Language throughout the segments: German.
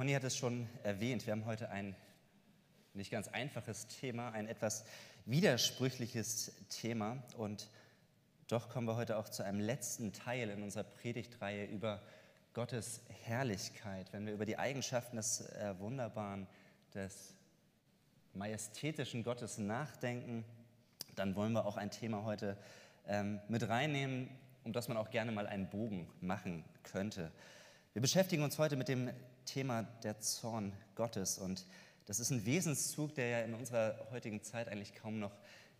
Conny hat es schon erwähnt, wir haben heute ein nicht ganz einfaches Thema, ein etwas widersprüchliches Thema und doch kommen wir heute auch zu einem letzten Teil in unserer Predigtreihe über Gottes Herrlichkeit, wenn wir über die Eigenschaften des äh, wunderbaren, des majestätischen Gottes nachdenken, dann wollen wir auch ein Thema heute ähm, mit reinnehmen, um das man auch gerne mal einen Bogen machen könnte. Wir beschäftigen uns heute mit dem Thema der Zorn Gottes und das ist ein Wesenszug, der ja in unserer heutigen Zeit eigentlich kaum noch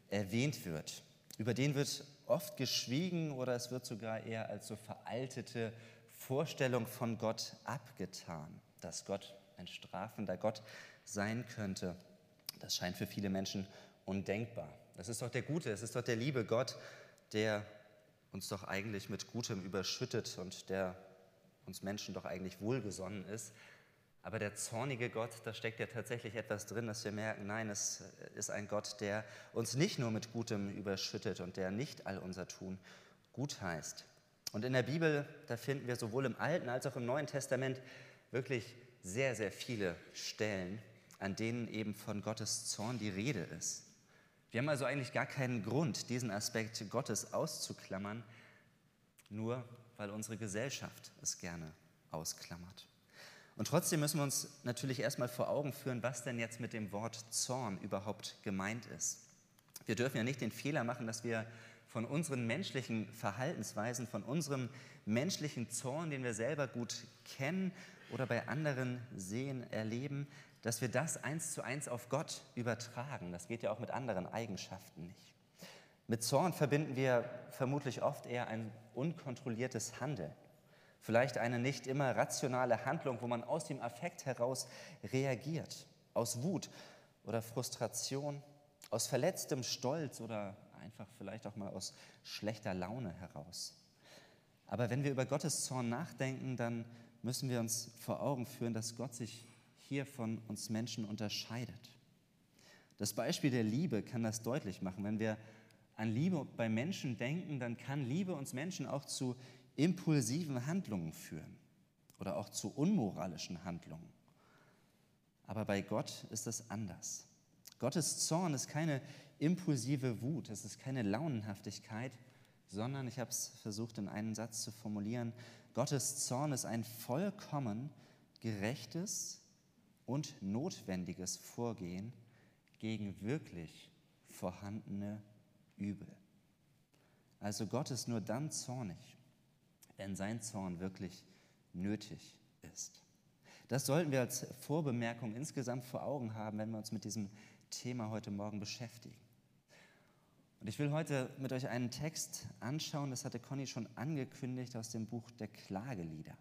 erwähnt wird. Über den wird oft geschwiegen oder es wird sogar eher als so veraltete Vorstellung von Gott abgetan, dass Gott ein strafender Gott sein könnte. Das scheint für viele Menschen undenkbar. Das ist doch der gute, es ist doch der liebe Gott, der uns doch eigentlich mit Gutem überschüttet und der uns Menschen doch eigentlich wohlgesonnen ist. Aber der zornige Gott, da steckt ja tatsächlich etwas drin, dass wir merken, nein, es ist ein Gott, der uns nicht nur mit Gutem überschüttet und der nicht all unser Tun gut heißt. Und in der Bibel, da finden wir sowohl im Alten als auch im Neuen Testament wirklich sehr, sehr viele Stellen, an denen eben von Gottes Zorn die Rede ist. Wir haben also eigentlich gar keinen Grund, diesen Aspekt Gottes auszuklammern, nur weil unsere Gesellschaft es gerne ausklammert. Und trotzdem müssen wir uns natürlich erstmal vor Augen führen, was denn jetzt mit dem Wort Zorn überhaupt gemeint ist. Wir dürfen ja nicht den Fehler machen, dass wir von unseren menschlichen Verhaltensweisen, von unserem menschlichen Zorn, den wir selber gut kennen oder bei anderen sehen, erleben, dass wir das eins zu eins auf Gott übertragen. Das geht ja auch mit anderen Eigenschaften nicht. Mit Zorn verbinden wir vermutlich oft eher ein unkontrolliertes Handeln. Vielleicht eine nicht immer rationale Handlung, wo man aus dem Affekt heraus reagiert, aus Wut oder Frustration, aus verletztem Stolz oder einfach vielleicht auch mal aus schlechter Laune heraus. Aber wenn wir über Gottes Zorn nachdenken, dann müssen wir uns vor Augen führen, dass Gott sich hier von uns Menschen unterscheidet. Das Beispiel der Liebe kann das deutlich machen. Wenn wir an Liebe bei Menschen denken, dann kann Liebe uns Menschen auch zu impulsiven Handlungen führen oder auch zu unmoralischen Handlungen. Aber bei Gott ist es anders. Gottes Zorn ist keine impulsive Wut, es ist keine Launenhaftigkeit, sondern, ich habe es versucht in einem Satz zu formulieren, Gottes Zorn ist ein vollkommen gerechtes, und notwendiges Vorgehen gegen wirklich vorhandene Übel. Also Gott ist nur dann zornig, wenn sein Zorn wirklich nötig ist. Das sollten wir als Vorbemerkung insgesamt vor Augen haben, wenn wir uns mit diesem Thema heute Morgen beschäftigen. Und ich will heute mit euch einen Text anschauen, das hatte Conny schon angekündigt aus dem Buch der Klagelieder.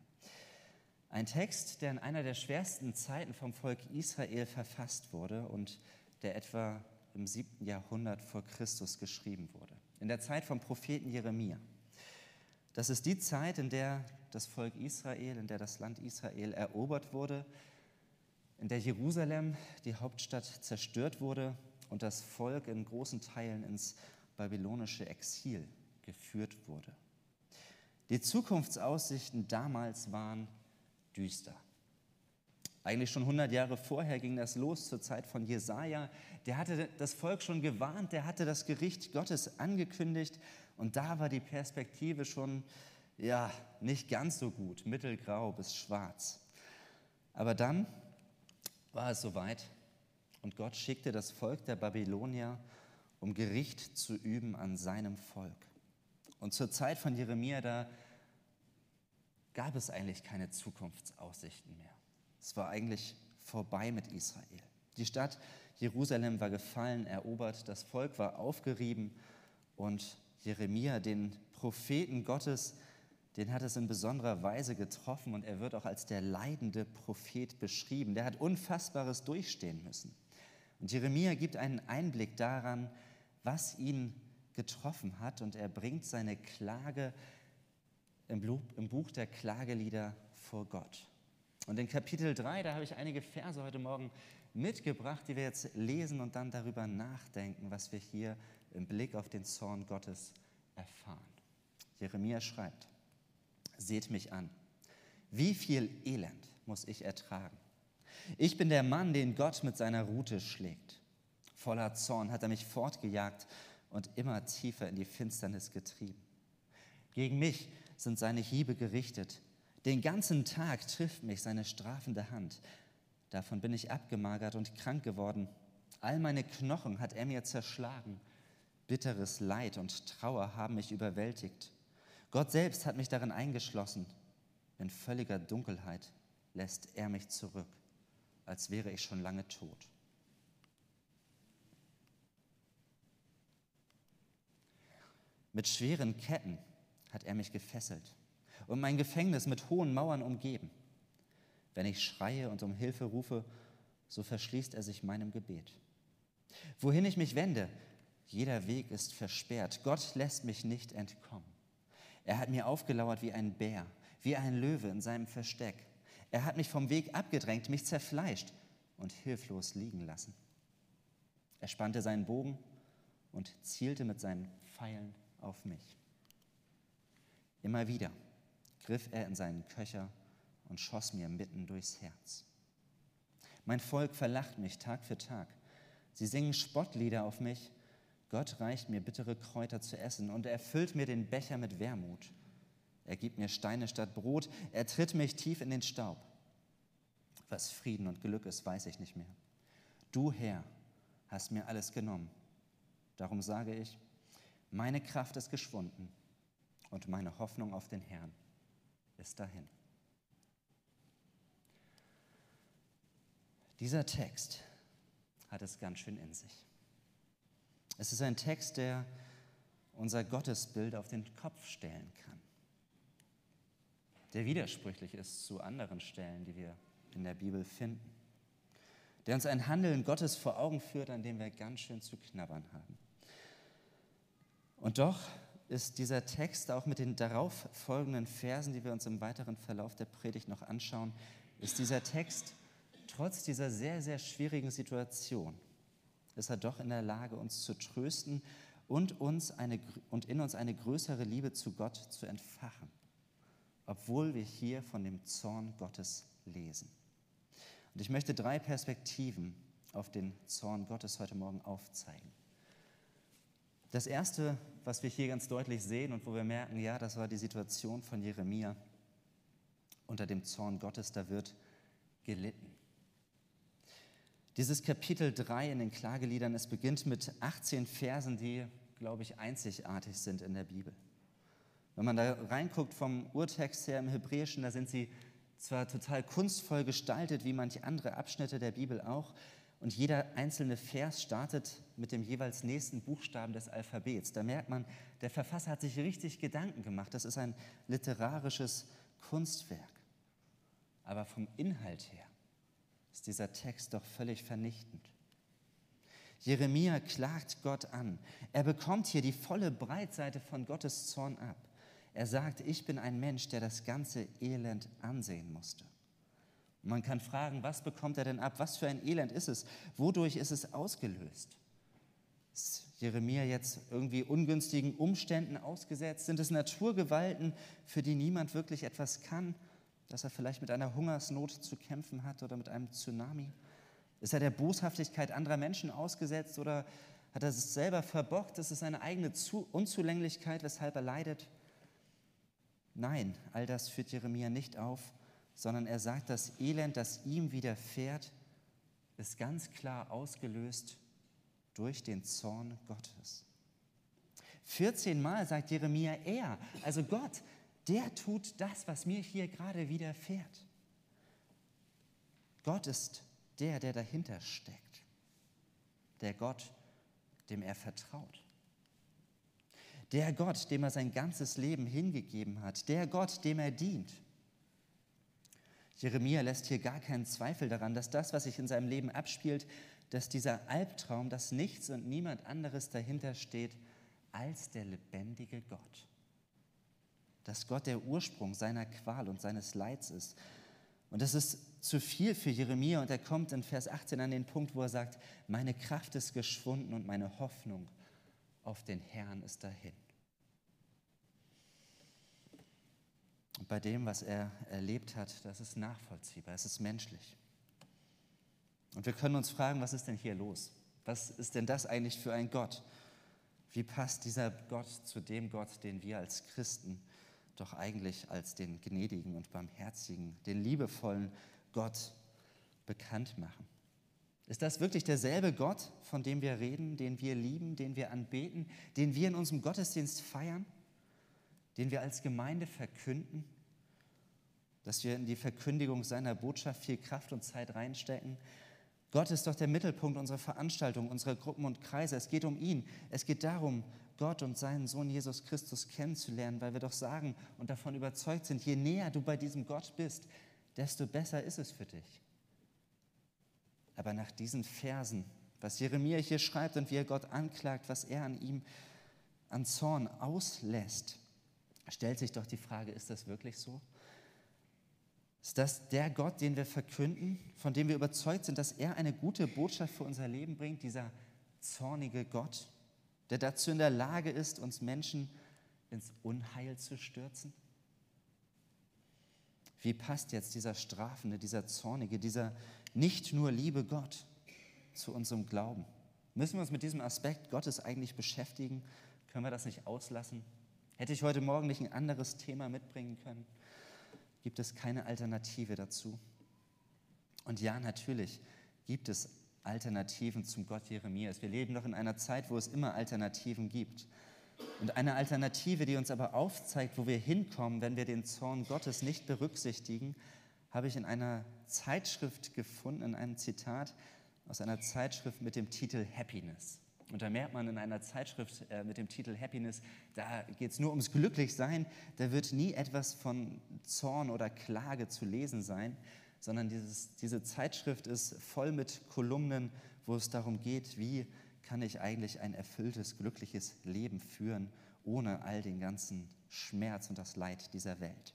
Ein Text, der in einer der schwersten Zeiten vom Volk Israel verfasst wurde und der etwa im siebten Jahrhundert vor Christus geschrieben wurde. In der Zeit vom Propheten Jeremia. Das ist die Zeit, in der das Volk Israel, in der das Land Israel erobert wurde, in der Jerusalem, die Hauptstadt, zerstört wurde und das Volk in großen Teilen ins babylonische Exil geführt wurde. Die Zukunftsaussichten damals waren düster. Eigentlich schon 100 Jahre vorher ging das los zur Zeit von Jesaja. Der hatte das Volk schon gewarnt, der hatte das Gericht Gottes angekündigt und da war die Perspektive schon ja nicht ganz so gut, mittelgrau bis schwarz. Aber dann war es soweit und Gott schickte das Volk der Babylonier, um Gericht zu üben an seinem Volk. Und zur Zeit von Jeremia da gab es eigentlich keine Zukunftsaussichten mehr. Es war eigentlich vorbei mit Israel. Die Stadt Jerusalem war gefallen, erobert, das Volk war aufgerieben und Jeremia, den Propheten Gottes, den hat es in besonderer Weise getroffen und er wird auch als der leidende Prophet beschrieben. Der hat Unfassbares durchstehen müssen. Und Jeremia gibt einen Einblick daran, was ihn getroffen hat und er bringt seine Klage im Buch der Klagelieder vor Gott. Und in Kapitel 3, da habe ich einige Verse heute Morgen mitgebracht, die wir jetzt lesen und dann darüber nachdenken, was wir hier im Blick auf den Zorn Gottes erfahren. Jeremia schreibt, seht mich an, wie viel Elend muss ich ertragen? Ich bin der Mann, den Gott mit seiner Rute schlägt. Voller Zorn hat er mich fortgejagt und immer tiefer in die Finsternis getrieben. Gegen mich sind seine Hiebe gerichtet. Den ganzen Tag trifft mich seine strafende Hand. Davon bin ich abgemagert und krank geworden. All meine Knochen hat er mir zerschlagen. Bitteres Leid und Trauer haben mich überwältigt. Gott selbst hat mich darin eingeschlossen. In völliger Dunkelheit lässt er mich zurück, als wäre ich schon lange tot. Mit schweren Ketten hat er mich gefesselt und mein Gefängnis mit hohen Mauern umgeben. Wenn ich schreie und um Hilfe rufe, so verschließt er sich meinem Gebet. Wohin ich mich wende, jeder Weg ist versperrt. Gott lässt mich nicht entkommen. Er hat mir aufgelauert wie ein Bär, wie ein Löwe in seinem Versteck. Er hat mich vom Weg abgedrängt, mich zerfleischt und hilflos liegen lassen. Er spannte seinen Bogen und zielte mit seinen Pfeilen auf mich. Immer wieder griff er in seinen Köcher und schoss mir mitten durchs Herz. Mein Volk verlacht mich Tag für Tag. Sie singen Spottlieder auf mich. Gott reicht mir bittere Kräuter zu essen und er füllt mir den Becher mit Wermut. Er gibt mir Steine statt Brot, er tritt mich tief in den Staub. Was Frieden und Glück ist, weiß ich nicht mehr. Du, Herr, hast mir alles genommen. Darum sage ich, meine Kraft ist geschwunden und meine Hoffnung auf den Herrn ist dahin. Dieser Text hat es ganz schön in sich. Es ist ein Text, der unser Gottesbild auf den Kopf stellen kann, der widersprüchlich ist zu anderen Stellen, die wir in der Bibel finden, der uns ein Handeln Gottes vor Augen führt, an dem wir ganz schön zu knabbern haben. Und doch ist dieser Text auch mit den darauf folgenden Versen, die wir uns im weiteren Verlauf der Predigt noch anschauen, ist dieser Text trotz dieser sehr, sehr schwierigen Situation, ist er doch in der Lage, uns zu trösten und, uns eine, und in uns eine größere Liebe zu Gott zu entfachen, obwohl wir hier von dem Zorn Gottes lesen. Und ich möchte drei Perspektiven auf den Zorn Gottes heute Morgen aufzeigen. Das Erste, was wir hier ganz deutlich sehen und wo wir merken, ja, das war die Situation von Jeremia unter dem Zorn Gottes, da wird gelitten. Dieses Kapitel 3 in den Klageliedern, es beginnt mit 18 Versen, die, glaube ich, einzigartig sind in der Bibel. Wenn man da reinguckt vom Urtext her im Hebräischen, da sind sie zwar total kunstvoll gestaltet, wie manche andere Abschnitte der Bibel auch, und jeder einzelne Vers startet mit dem jeweils nächsten Buchstaben des Alphabets. Da merkt man, der Verfasser hat sich richtig Gedanken gemacht. Das ist ein literarisches Kunstwerk. Aber vom Inhalt her ist dieser Text doch völlig vernichtend. Jeremia klagt Gott an. Er bekommt hier die volle Breitseite von Gottes Zorn ab. Er sagt, ich bin ein Mensch, der das ganze Elend ansehen musste. Man kann fragen, was bekommt er denn ab? Was für ein Elend ist es? Wodurch ist es ausgelöst? Ist Jeremia jetzt irgendwie ungünstigen Umständen ausgesetzt? Sind es Naturgewalten, für die niemand wirklich etwas kann? Dass er vielleicht mit einer Hungersnot zu kämpfen hat oder mit einem Tsunami? Ist er der Boshaftigkeit anderer Menschen ausgesetzt oder hat er es selber verbockt? Ist es seine eigene Unzulänglichkeit, weshalb er leidet? Nein, all das führt Jeremia nicht auf, sondern er sagt, das Elend, das ihm widerfährt, ist ganz klar ausgelöst durch den Zorn Gottes. 14 Mal sagt Jeremia, er, also Gott, der tut das, was mir hier gerade widerfährt. Gott ist der, der dahinter steckt. Der Gott, dem er vertraut. Der Gott, dem er sein ganzes Leben hingegeben hat. Der Gott, dem er dient. Jeremia lässt hier gar keinen Zweifel daran, dass das, was sich in seinem Leben abspielt, dass dieser Albtraum, dass nichts und niemand anderes dahinter steht als der lebendige Gott. Dass Gott der Ursprung seiner Qual und seines Leids ist. Und das ist zu viel für Jeremia und er kommt in Vers 18 an den Punkt, wo er sagt, meine Kraft ist geschwunden und meine Hoffnung auf den Herrn ist dahin. Bei dem, was er erlebt hat, das ist nachvollziehbar, es ist menschlich. Und wir können uns fragen, was ist denn hier los? Was ist denn das eigentlich für ein Gott? Wie passt dieser Gott zu dem Gott, den wir als Christen doch eigentlich als den gnädigen und barmherzigen, den liebevollen Gott bekannt machen? Ist das wirklich derselbe Gott, von dem wir reden, den wir lieben, den wir anbeten, den wir in unserem Gottesdienst feiern, den wir als Gemeinde verkünden, dass wir in die Verkündigung seiner Botschaft viel Kraft und Zeit reinstecken? Gott ist doch der Mittelpunkt unserer Veranstaltung, unserer Gruppen und Kreise. Es geht um ihn. Es geht darum, Gott und seinen Sohn Jesus Christus kennenzulernen, weil wir doch sagen und davon überzeugt sind, je näher du bei diesem Gott bist, desto besser ist es für dich. Aber nach diesen Versen, was Jeremia hier schreibt und wie er Gott anklagt, was er an ihm an Zorn auslässt, stellt sich doch die Frage, ist das wirklich so? Ist das der Gott, den wir verkünden, von dem wir überzeugt sind, dass er eine gute Botschaft für unser Leben bringt, dieser zornige Gott, der dazu in der Lage ist, uns Menschen ins Unheil zu stürzen? Wie passt jetzt dieser strafende, dieser zornige, dieser nicht nur liebe Gott zu unserem Glauben. Müssen wir uns mit diesem Aspekt Gottes eigentlich beschäftigen? Können wir das nicht auslassen? Hätte ich heute Morgen nicht ein anderes Thema mitbringen können? Gibt es keine Alternative dazu? Und ja, natürlich gibt es Alternativen zum Gott Jeremias. Wir leben doch in einer Zeit, wo es immer Alternativen gibt. Und eine Alternative, die uns aber aufzeigt, wo wir hinkommen, wenn wir den Zorn Gottes nicht berücksichtigen, habe ich in einer Zeitschrift gefunden, in einem Zitat aus einer Zeitschrift mit dem Titel Happiness. Und da merkt man in einer Zeitschrift äh, mit dem Titel Happiness, da geht es nur ums Glücklichsein, da wird nie etwas von Zorn oder Klage zu lesen sein, sondern dieses, diese Zeitschrift ist voll mit Kolumnen, wo es darum geht, wie kann ich eigentlich ein erfülltes, glückliches Leben führen, ohne all den ganzen Schmerz und das Leid dieser Welt.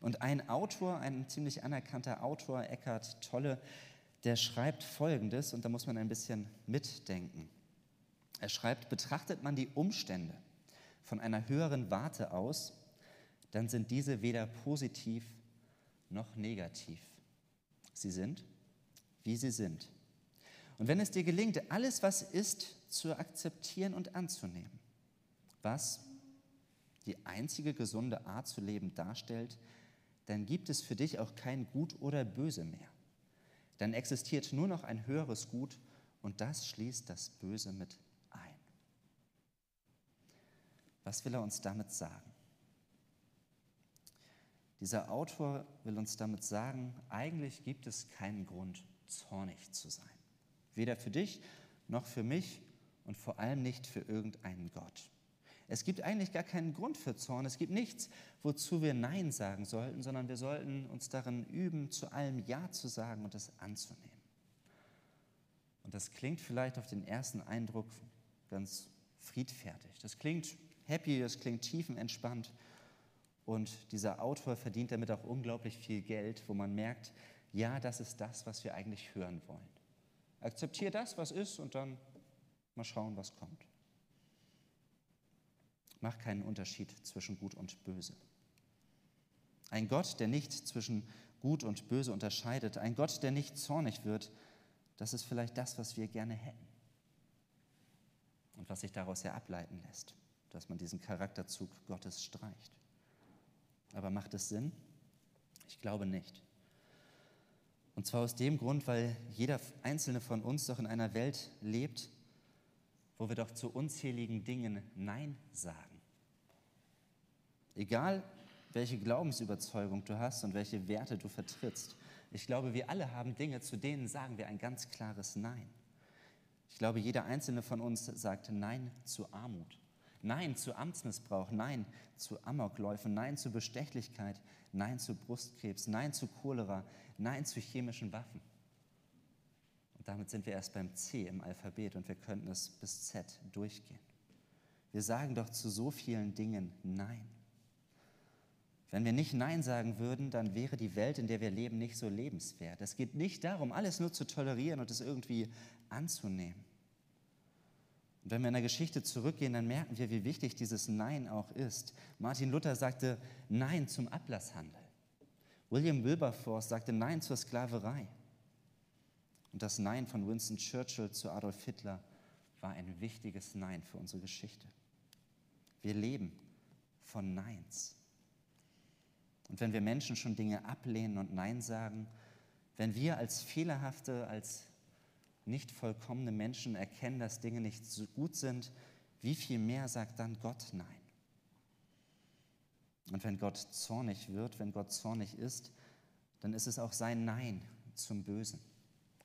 Und ein Autor, ein ziemlich anerkannter Autor, Eckhart Tolle, der schreibt Folgendes, und da muss man ein bisschen mitdenken. Er schreibt, betrachtet man die Umstände von einer höheren Warte aus, dann sind diese weder positiv noch negativ. Sie sind, wie sie sind. Und wenn es dir gelingt, alles, was ist, zu akzeptieren und anzunehmen, was die einzige gesunde Art zu leben darstellt, dann gibt es für dich auch kein Gut oder Böse mehr. Dann existiert nur noch ein höheres Gut und das schließt das Böse mit ein. Was will er uns damit sagen? Dieser Autor will uns damit sagen, eigentlich gibt es keinen Grund, zornig zu sein. Weder für dich noch für mich und vor allem nicht für irgendeinen Gott. Es gibt eigentlich gar keinen Grund für Zorn. Es gibt nichts, wozu wir Nein sagen sollten, sondern wir sollten uns darin üben, zu allem Ja zu sagen und es anzunehmen. Und das klingt vielleicht auf den ersten Eindruck ganz friedfertig. Das klingt happy, das klingt tiefenentspannt. Und dieser Autor verdient damit auch unglaublich viel Geld, wo man merkt, ja, das ist das, was wir eigentlich hören wollen. Akzeptiere das, was ist, und dann mal schauen, was kommt. Mach keinen Unterschied zwischen Gut und Böse. Ein Gott, der nicht zwischen Gut und Böse unterscheidet, ein Gott, der nicht zornig wird, das ist vielleicht das, was wir gerne hätten. Und was sich daraus ja ableiten lässt, dass man diesen Charakterzug Gottes streicht. Aber macht es Sinn? Ich glaube nicht. Und zwar aus dem Grund, weil jeder einzelne von uns doch in einer Welt lebt, wo wir doch zu unzähligen Dingen Nein sagen. Egal, welche Glaubensüberzeugung du hast und welche Werte du vertrittst. Ich glaube, wir alle haben Dinge, zu denen sagen wir ein ganz klares Nein. Ich glaube, jeder einzelne von uns sagt Nein zu Armut, Nein zu Amtsmissbrauch, Nein zu Amokläufen, Nein zu Bestechlichkeit, Nein zu Brustkrebs, Nein zu Cholera, Nein zu chemischen Waffen. Damit sind wir erst beim C im Alphabet und wir könnten es bis Z durchgehen. Wir sagen doch zu so vielen Dingen Nein. Wenn wir nicht Nein sagen würden, dann wäre die Welt, in der wir leben, nicht so lebenswert. Es geht nicht darum, alles nur zu tolerieren und es irgendwie anzunehmen. Und wenn wir in der Geschichte zurückgehen, dann merken wir, wie wichtig dieses Nein auch ist. Martin Luther sagte Nein zum Ablasshandel. William Wilberforce sagte Nein zur Sklaverei. Und das Nein von Winston Churchill zu Adolf Hitler war ein wichtiges Nein für unsere Geschichte. Wir leben von Neins. Und wenn wir Menschen schon Dinge ablehnen und Nein sagen, wenn wir als fehlerhafte, als nicht vollkommene Menschen erkennen, dass Dinge nicht so gut sind, wie viel mehr sagt dann Gott Nein? Und wenn Gott zornig wird, wenn Gott zornig ist, dann ist es auch sein Nein zum Bösen.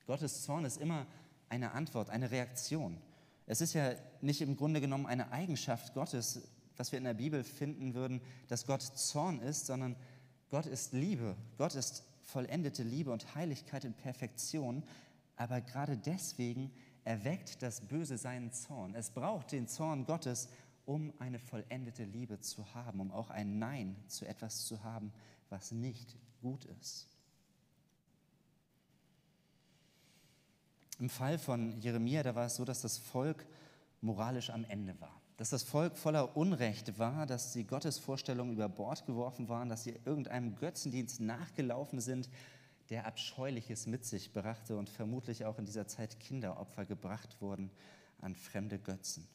Gottes Zorn ist immer eine Antwort, eine Reaktion. Es ist ja nicht im Grunde genommen eine Eigenschaft Gottes, was wir in der Bibel finden würden, dass Gott Zorn ist, sondern Gott ist Liebe. Gott ist vollendete Liebe und Heiligkeit in Perfektion. Aber gerade deswegen erweckt das Böse seinen Zorn. Es braucht den Zorn Gottes, um eine vollendete Liebe zu haben, um auch ein Nein zu etwas zu haben, was nicht gut ist. Im Fall von Jeremia, da war es so, dass das Volk moralisch am Ende war. Dass das Volk voller Unrecht war, dass sie Gottes Vorstellungen über Bord geworfen waren, dass sie irgendeinem Götzendienst nachgelaufen sind, der Abscheuliches mit sich brachte und vermutlich auch in dieser Zeit Kinderopfer gebracht wurden an fremde Götzen.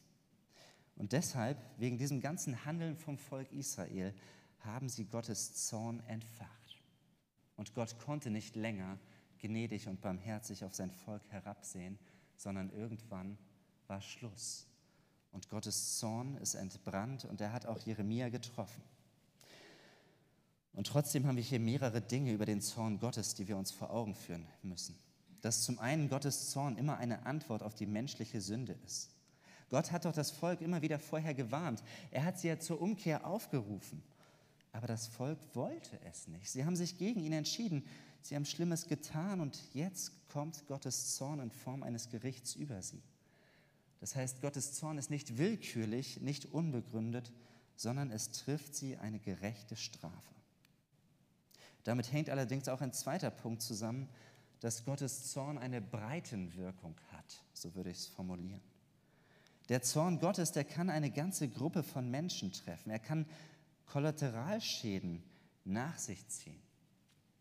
Und deshalb, wegen diesem ganzen Handeln vom Volk Israel, haben sie Gottes Zorn entfacht. Und Gott konnte nicht länger gnädig und barmherzig auf sein Volk herabsehen, sondern irgendwann war Schluss. Und Gottes Zorn ist entbrannt und er hat auch Jeremia getroffen. Und trotzdem haben wir hier mehrere Dinge über den Zorn Gottes, die wir uns vor Augen führen müssen. Dass zum einen Gottes Zorn immer eine Antwort auf die menschliche Sünde ist. Gott hat doch das Volk immer wieder vorher gewarnt. Er hat sie ja zur Umkehr aufgerufen. Aber das Volk wollte es nicht. Sie haben sich gegen ihn entschieden. Sie haben Schlimmes getan und jetzt kommt Gottes Zorn in Form eines Gerichts über sie. Das heißt, Gottes Zorn ist nicht willkürlich, nicht unbegründet, sondern es trifft sie eine gerechte Strafe. Damit hängt allerdings auch ein zweiter Punkt zusammen, dass Gottes Zorn eine Breitenwirkung hat, so würde ich es formulieren. Der Zorn Gottes, der kann eine ganze Gruppe von Menschen treffen. Er kann Kollateralschäden nach sich ziehen.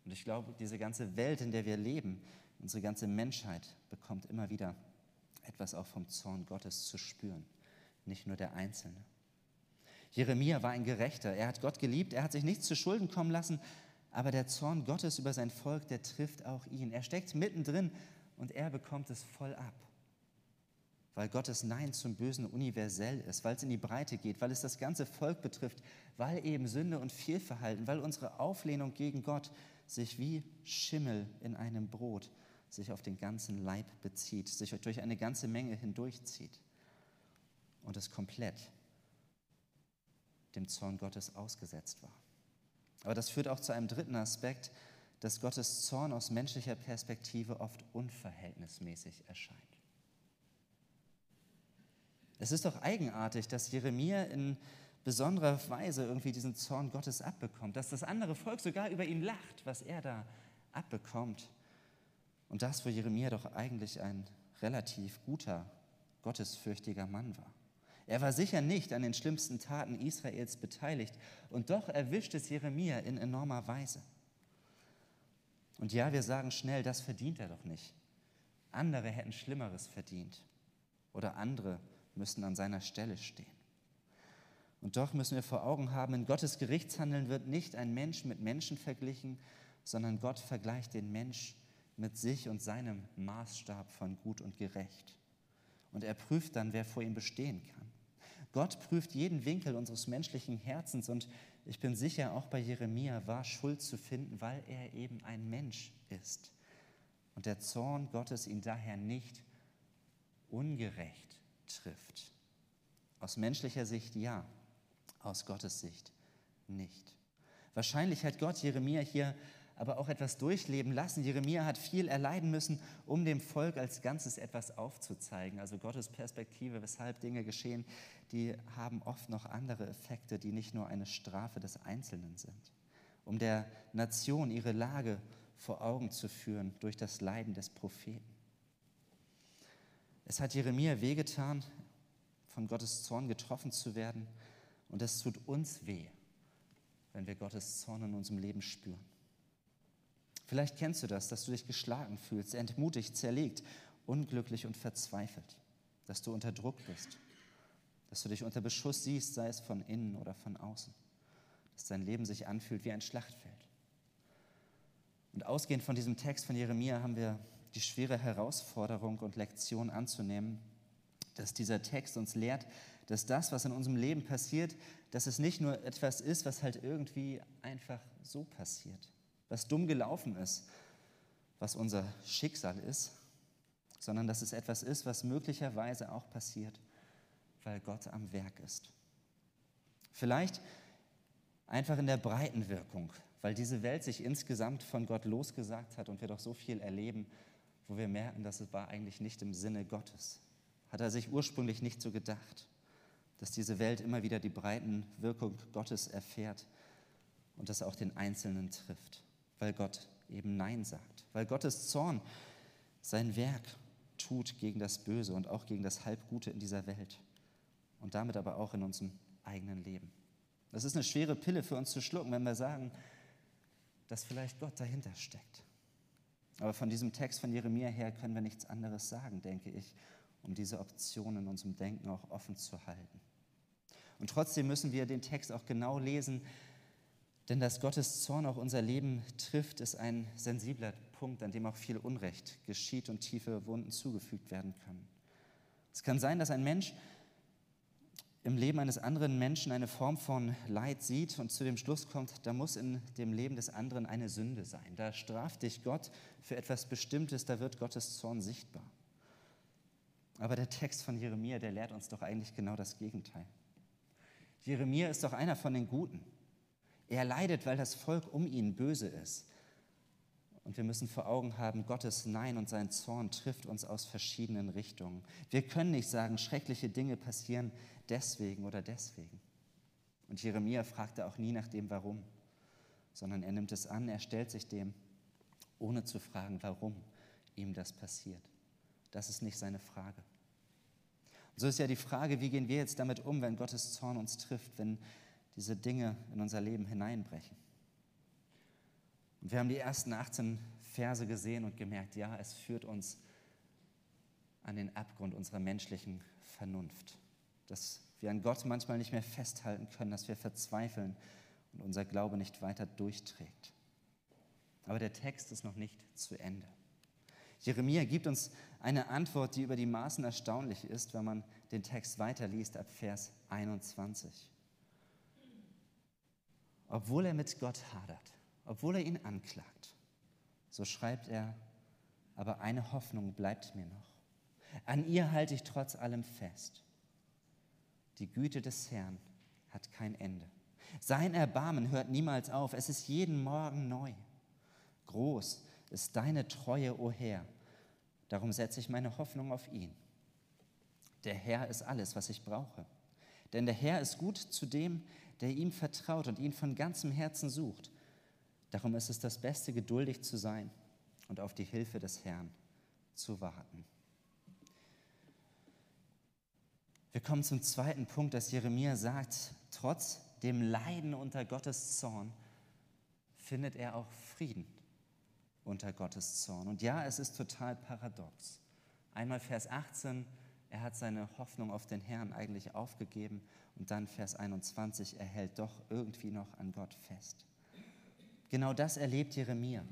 Und ich glaube, diese ganze Welt, in der wir leben, unsere ganze Menschheit bekommt immer wieder etwas auch vom Zorn Gottes zu spüren, nicht nur der Einzelne. Jeremia war ein Gerechter, er hat Gott geliebt, er hat sich nichts zu Schulden kommen lassen, aber der Zorn Gottes über sein Volk, der trifft auch ihn. Er steckt mittendrin und er bekommt es voll ab. Weil Gottes Nein zum Bösen universell ist, weil es in die Breite geht, weil es das ganze Volk betrifft, weil eben Sünde und Fehlverhalten, weil unsere Auflehnung gegen Gott sich wie Schimmel in einem Brot sich auf den ganzen Leib bezieht, sich durch eine ganze Menge hindurchzieht und es komplett dem Zorn Gottes ausgesetzt war. Aber das führt auch zu einem dritten Aspekt, dass Gottes Zorn aus menschlicher Perspektive oft unverhältnismäßig erscheint. Es ist doch eigenartig, dass Jeremia in besonderer Weise irgendwie diesen Zorn Gottes abbekommt, dass das andere Volk sogar über ihn lacht, was er da abbekommt. Und das, wo Jeremia doch eigentlich ein relativ guter, gottesfürchtiger Mann war. Er war sicher nicht an den schlimmsten Taten Israels beteiligt und doch erwischt es Jeremia in enormer Weise. Und ja, wir sagen schnell, das verdient er doch nicht. Andere hätten Schlimmeres verdient oder andere müssten an seiner Stelle stehen. Und doch müssen wir vor Augen haben, in Gottes Gerichtshandeln wird nicht ein Mensch mit Menschen verglichen, sondern Gott vergleicht den Mensch mit sich und seinem Maßstab von gut und gerecht. Und er prüft dann, wer vor ihm bestehen kann. Gott prüft jeden Winkel unseres menschlichen Herzens und ich bin sicher, auch bei Jeremia war Schuld zu finden, weil er eben ein Mensch ist. Und der Zorn Gottes ihn daher nicht ungerecht trifft. Aus menschlicher Sicht ja, aus Gottes Sicht nicht. Wahrscheinlich hat Gott Jeremia hier aber auch etwas durchleben lassen. Jeremia hat viel erleiden müssen, um dem Volk als Ganzes etwas aufzuzeigen. Also Gottes Perspektive, weshalb Dinge geschehen, die haben oft noch andere Effekte, die nicht nur eine Strafe des Einzelnen sind. Um der Nation ihre Lage vor Augen zu führen durch das Leiden des Propheten. Es hat Jeremia wehgetan, von Gottes Zorn getroffen zu werden. Und es tut uns weh, wenn wir Gottes Zorn in unserem Leben spüren. Vielleicht kennst du das, dass du dich geschlagen fühlst, entmutigt, zerlegt, unglücklich und verzweifelt, dass du unter Druck bist, dass du dich unter Beschuss siehst, sei es von innen oder von außen, dass dein Leben sich anfühlt wie ein Schlachtfeld. Und ausgehend von diesem Text von Jeremia haben wir die schwere Herausforderung und Lektion anzunehmen, dass dieser Text uns lehrt, dass das, was in unserem Leben passiert, dass es nicht nur etwas ist, was halt irgendwie einfach so passiert, was dumm gelaufen ist, was unser Schicksal ist, sondern dass es etwas ist, was möglicherweise auch passiert, weil Gott am Werk ist. Vielleicht einfach in der breiten Wirkung, weil diese Welt sich insgesamt von Gott losgesagt hat und wir doch so viel erleben, wo wir merken, dass es war eigentlich nicht im Sinne Gottes. Hat er sich ursprünglich nicht so gedacht, dass diese Welt immer wieder die breiten Wirkung Gottes erfährt und das auch den Einzelnen trifft, weil Gott eben Nein sagt, weil Gottes Zorn sein Werk tut gegen das Böse und auch gegen das Halbgute in dieser Welt und damit aber auch in unserem eigenen Leben. Das ist eine schwere Pille für uns zu schlucken, wenn wir sagen, dass vielleicht Gott dahinter steckt. Aber von diesem Text von Jeremia her können wir nichts anderes sagen, denke ich, um diese Option in unserem Denken auch offen zu halten. Und trotzdem müssen wir den Text auch genau lesen, denn dass Gottes Zorn auch unser Leben trifft, ist ein sensibler Punkt, an dem auch viel Unrecht geschieht und tiefe Wunden zugefügt werden können. Es kann sein, dass ein Mensch im Leben eines anderen Menschen eine Form von Leid sieht und zu dem Schluss kommt, da muss in dem Leben des anderen eine Sünde sein. Da straft dich Gott für etwas Bestimmtes, da wird Gottes Zorn sichtbar. Aber der Text von Jeremia, der lehrt uns doch eigentlich genau das Gegenteil. Jeremia ist doch einer von den Guten. Er leidet, weil das Volk um ihn böse ist. Und wir müssen vor Augen haben, Gottes Nein und sein Zorn trifft uns aus verschiedenen Richtungen. Wir können nicht sagen, schreckliche Dinge passieren deswegen oder deswegen. Und Jeremia fragte auch nie nach dem Warum, sondern er nimmt es an, er stellt sich dem, ohne zu fragen, warum ihm das passiert. Das ist nicht seine Frage. Und so ist ja die Frage, wie gehen wir jetzt damit um, wenn Gottes Zorn uns trifft, wenn diese Dinge in unser Leben hineinbrechen. Und wir haben die ersten 18 Verse gesehen und gemerkt, ja, es führt uns an den Abgrund unserer menschlichen Vernunft. Dass wir an Gott manchmal nicht mehr festhalten können, dass wir verzweifeln und unser Glaube nicht weiter durchträgt. Aber der Text ist noch nicht zu Ende. Jeremia gibt uns eine Antwort, die über die Maßen erstaunlich ist, wenn man den Text weiterliest ab Vers 21. Obwohl er mit Gott hadert, obwohl er ihn anklagt. So schreibt er, aber eine Hoffnung bleibt mir noch. An ihr halte ich trotz allem fest. Die Güte des Herrn hat kein Ende. Sein Erbarmen hört niemals auf. Es ist jeden Morgen neu. Groß ist deine Treue, o Herr. Darum setze ich meine Hoffnung auf ihn. Der Herr ist alles, was ich brauche. Denn der Herr ist gut zu dem, der ihm vertraut und ihn von ganzem Herzen sucht. Darum ist es das Beste, geduldig zu sein und auf die Hilfe des Herrn zu warten. Wir kommen zum zweiten Punkt, dass Jeremia sagt, trotz dem Leiden unter Gottes Zorn findet er auch Frieden unter Gottes Zorn. Und ja, es ist total paradox. Einmal Vers 18, er hat seine Hoffnung auf den Herrn eigentlich aufgegeben und dann Vers 21, er hält doch irgendwie noch an Gott fest. Genau das erlebt Jeremia.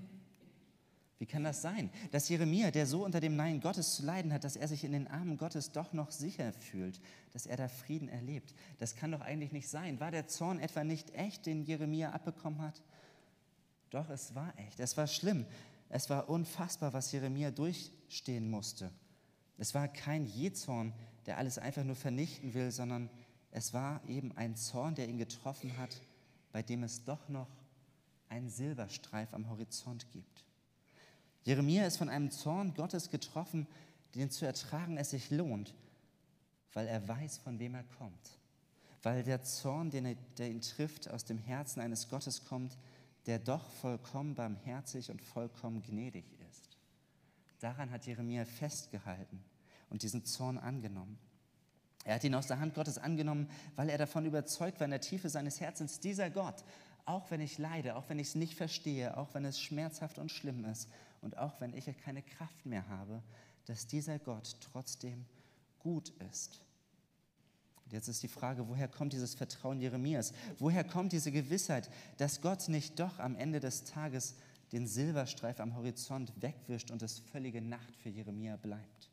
Wie kann das sein, dass Jeremia, der so unter dem Nein Gottes zu leiden hat, dass er sich in den Armen Gottes doch noch sicher fühlt, dass er da Frieden erlebt? Das kann doch eigentlich nicht sein. War der Zorn etwa nicht echt, den Jeremia abbekommen hat? Doch, es war echt. Es war schlimm. Es war unfassbar, was Jeremia durchstehen musste. Es war kein Jezorn, der alles einfach nur vernichten will, sondern es war eben ein Zorn, der ihn getroffen hat, bei dem es doch noch einen Silberstreif am Horizont gibt. Jeremia ist von einem Zorn Gottes getroffen, den zu ertragen es sich lohnt, weil er weiß, von wem er kommt. Weil der Zorn, den er, der ihn trifft, aus dem Herzen eines Gottes kommt, der doch vollkommen barmherzig und vollkommen gnädig ist. Daran hat Jeremia festgehalten und diesen Zorn angenommen. Er hat ihn aus der Hand Gottes angenommen, weil er davon überzeugt war in der Tiefe seines Herzens, dieser Gott, auch wenn ich leide, auch wenn ich es nicht verstehe, auch wenn es schmerzhaft und schlimm ist und auch wenn ich keine Kraft mehr habe, dass dieser Gott trotzdem gut ist. Und jetzt ist die Frage, woher kommt dieses Vertrauen Jeremias? Woher kommt diese Gewissheit, dass Gott nicht doch am Ende des Tages den Silberstreif am Horizont wegwischt und es völlige Nacht für Jeremia bleibt?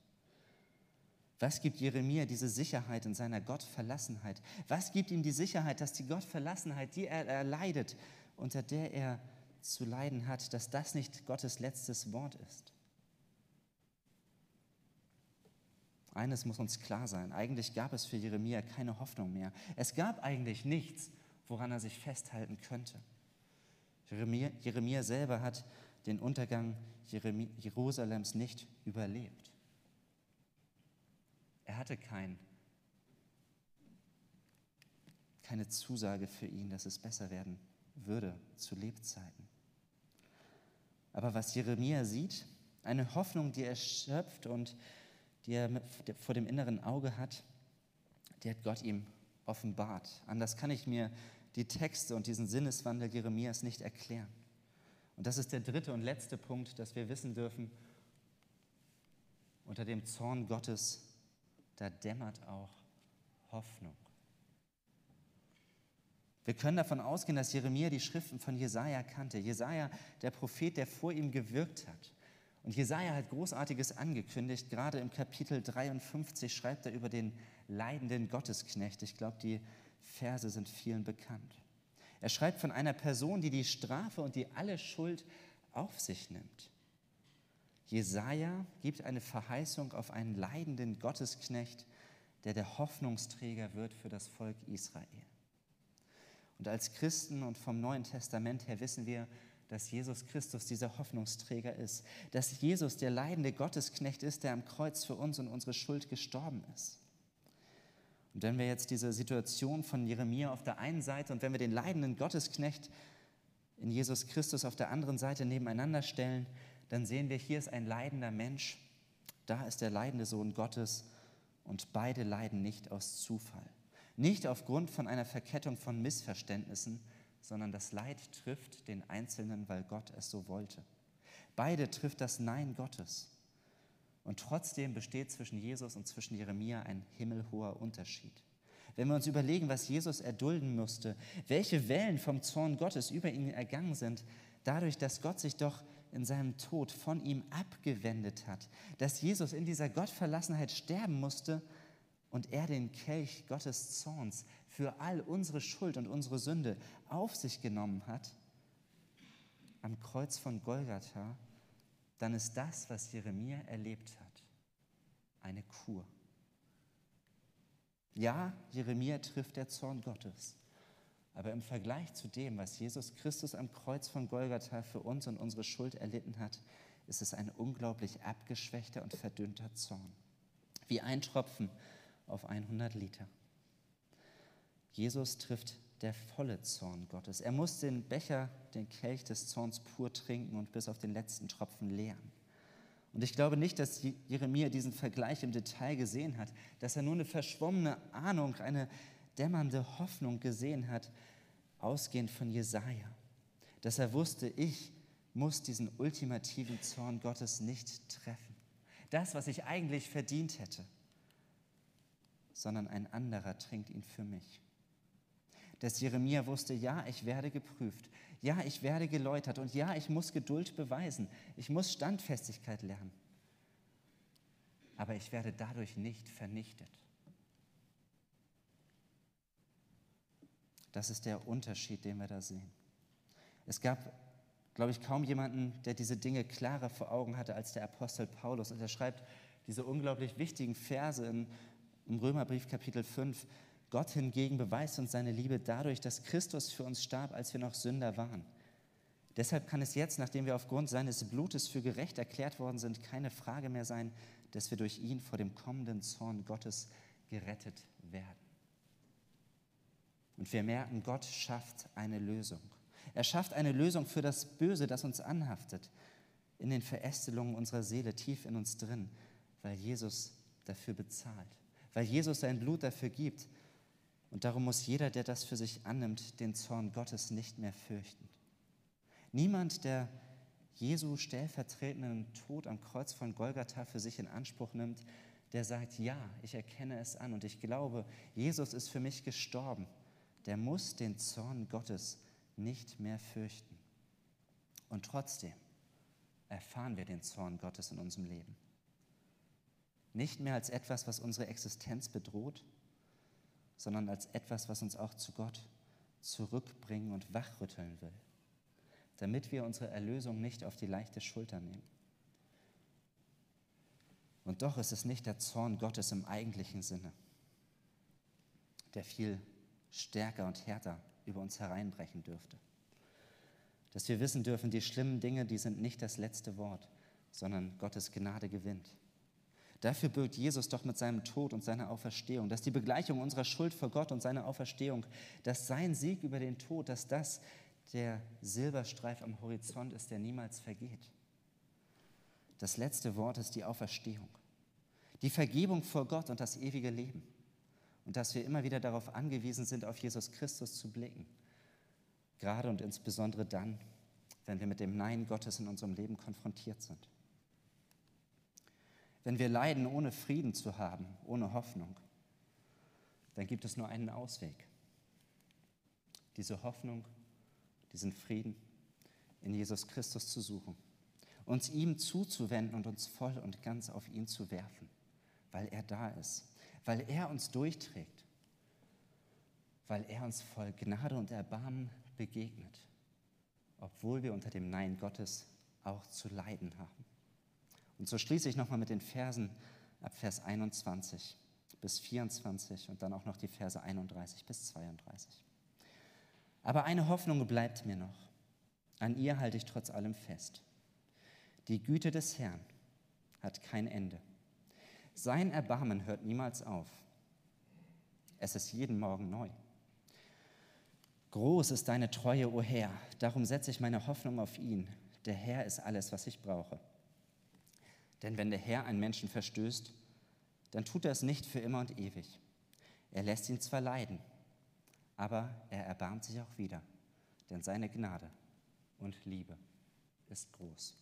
Was gibt Jeremia diese Sicherheit in seiner Gottverlassenheit? Was gibt ihm die Sicherheit, dass die Gottverlassenheit, die er erleidet, unter der er zu leiden hat, dass das nicht Gottes letztes Wort ist? Eines muss uns klar sein, eigentlich gab es für Jeremia keine Hoffnung mehr. Es gab eigentlich nichts, woran er sich festhalten könnte. Jeremia, Jeremia selber hat den Untergang Jerusalems nicht überlebt. Er hatte kein, keine Zusage für ihn, dass es besser werden würde zu Lebzeiten. Aber was Jeremia sieht, eine Hoffnung, die er schöpft und die er vor dem inneren Auge hat, die hat Gott ihm offenbart. Anders kann ich mir die Texte und diesen Sinneswandel Jeremias nicht erklären. Und das ist der dritte und letzte Punkt, dass wir wissen dürfen, unter dem Zorn Gottes da dämmert auch Hoffnung. Wir können davon ausgehen, dass Jeremia die Schriften von Jesaja kannte. Jesaja, der Prophet, der vor ihm gewirkt hat. Und Jesaja hat Großartiges angekündigt. Gerade im Kapitel 53 schreibt er über den leidenden Gottesknecht. Ich glaube, die Verse sind vielen bekannt. Er schreibt von einer Person, die die Strafe und die alle Schuld auf sich nimmt. Jesaja gibt eine Verheißung auf einen leidenden Gottesknecht, der der Hoffnungsträger wird für das Volk Israel. Und als Christen und vom Neuen Testament her wissen wir, dass Jesus Christus dieser Hoffnungsträger ist, dass Jesus der leidende Gottesknecht ist, der am Kreuz für uns und unsere Schuld gestorben ist. Und wenn wir jetzt diese Situation von Jeremia auf der einen Seite und wenn wir den leidenden Gottesknecht in Jesus Christus auf der anderen Seite nebeneinander stellen, dann sehen wir, hier ist ein leidender Mensch, da ist der leidende Sohn Gottes und beide leiden nicht aus Zufall. Nicht aufgrund von einer Verkettung von Missverständnissen, sondern das Leid trifft den Einzelnen, weil Gott es so wollte. Beide trifft das Nein Gottes. Und trotzdem besteht zwischen Jesus und zwischen Jeremia ein himmelhoher Unterschied. Wenn wir uns überlegen, was Jesus erdulden musste, welche Wellen vom Zorn Gottes über ihn ergangen sind, dadurch, dass Gott sich doch in seinem Tod von ihm abgewendet hat, dass Jesus in dieser Gottverlassenheit sterben musste und er den Kelch Gottes Zorns für all unsere Schuld und unsere Sünde auf sich genommen hat, am Kreuz von Golgatha, dann ist das, was Jeremia erlebt hat, eine Kur. Ja, Jeremia trifft der Zorn Gottes. Aber im Vergleich zu dem, was Jesus Christus am Kreuz von Golgatha für uns und unsere Schuld erlitten hat, ist es ein unglaublich abgeschwächter und verdünnter Zorn. Wie ein Tropfen auf 100 Liter. Jesus trifft der volle Zorn Gottes. Er muss den Becher, den Kelch des Zorns pur trinken und bis auf den letzten Tropfen leeren. Und ich glaube nicht, dass Jeremia diesen Vergleich im Detail gesehen hat, dass er nur eine verschwommene Ahnung, eine dämmernde Hoffnung gesehen hat, ausgehend von Jesaja. Dass er wusste, ich muss diesen ultimativen Zorn Gottes nicht treffen. Das, was ich eigentlich verdient hätte, sondern ein anderer trinkt ihn für mich. Dass Jeremia wusste, ja, ich werde geprüft, ja, ich werde geläutert und ja, ich muss Geduld beweisen, ich muss Standfestigkeit lernen. Aber ich werde dadurch nicht vernichtet. Das ist der Unterschied, den wir da sehen. Es gab, glaube ich, kaum jemanden, der diese Dinge klarer vor Augen hatte als der Apostel Paulus. Und er schreibt diese unglaublich wichtigen Verse in, im Römerbrief Kapitel 5. Gott hingegen beweist uns seine Liebe dadurch, dass Christus für uns starb, als wir noch Sünder waren. Deshalb kann es jetzt, nachdem wir aufgrund seines Blutes für gerecht erklärt worden sind, keine Frage mehr sein, dass wir durch ihn vor dem kommenden Zorn Gottes gerettet werden. Und wir merken, Gott schafft eine Lösung. Er schafft eine Lösung für das Böse, das uns anhaftet, in den Verästelungen unserer Seele tief in uns drin, weil Jesus dafür bezahlt, weil Jesus sein Blut dafür gibt. Und darum muss jeder, der das für sich annimmt, den Zorn Gottes nicht mehr fürchten. Niemand, der Jesu stellvertretenden Tod am Kreuz von Golgatha für sich in Anspruch nimmt, der sagt, ja, ich erkenne es an und ich glaube, Jesus ist für mich gestorben, der muss den Zorn Gottes nicht mehr fürchten. Und trotzdem erfahren wir den Zorn Gottes in unserem Leben. Nicht mehr als etwas, was unsere Existenz bedroht, sondern als etwas, was uns auch zu Gott zurückbringen und wachrütteln will, damit wir unsere Erlösung nicht auf die leichte Schulter nehmen. Und doch ist es nicht der Zorn Gottes im eigentlichen Sinne, der viel stärker und härter über uns hereinbrechen dürfte. Dass wir wissen dürfen, die schlimmen Dinge, die sind nicht das letzte Wort, sondern Gottes Gnade gewinnt. Dafür bürgt Jesus doch mit seinem Tod und seiner Auferstehung, dass die Begleichung unserer Schuld vor Gott und seine Auferstehung, dass sein Sieg über den Tod, dass das der Silberstreif am Horizont ist, der niemals vergeht. Das letzte Wort ist die Auferstehung, die Vergebung vor Gott und das ewige Leben. Und dass wir immer wieder darauf angewiesen sind, auf Jesus Christus zu blicken. Gerade und insbesondere dann, wenn wir mit dem Nein Gottes in unserem Leben konfrontiert sind. Wenn wir leiden, ohne Frieden zu haben, ohne Hoffnung, dann gibt es nur einen Ausweg. Diese Hoffnung, diesen Frieden in Jesus Christus zu suchen uns ihm zuzuwenden und uns voll und ganz auf ihn zu werfen, weil er da ist, weil er uns durchträgt, weil er uns voll Gnade und Erbarmen begegnet, obwohl wir unter dem Nein Gottes auch zu leiden haben. Und so schließe ich nochmal mit den Versen ab Vers 21 bis 24 und dann auch noch die Verse 31 bis 32. Aber eine Hoffnung bleibt mir noch. An ihr halte ich trotz allem fest. Die Güte des Herrn hat kein Ende. Sein Erbarmen hört niemals auf. Es ist jeden Morgen neu. Groß ist deine Treue, o Herr, darum setze ich meine Hoffnung auf ihn. Der Herr ist alles, was ich brauche. Denn wenn der Herr einen Menschen verstößt, dann tut er es nicht für immer und ewig. Er lässt ihn zwar leiden, aber er erbarmt sich auch wieder, denn seine Gnade und Liebe ist groß.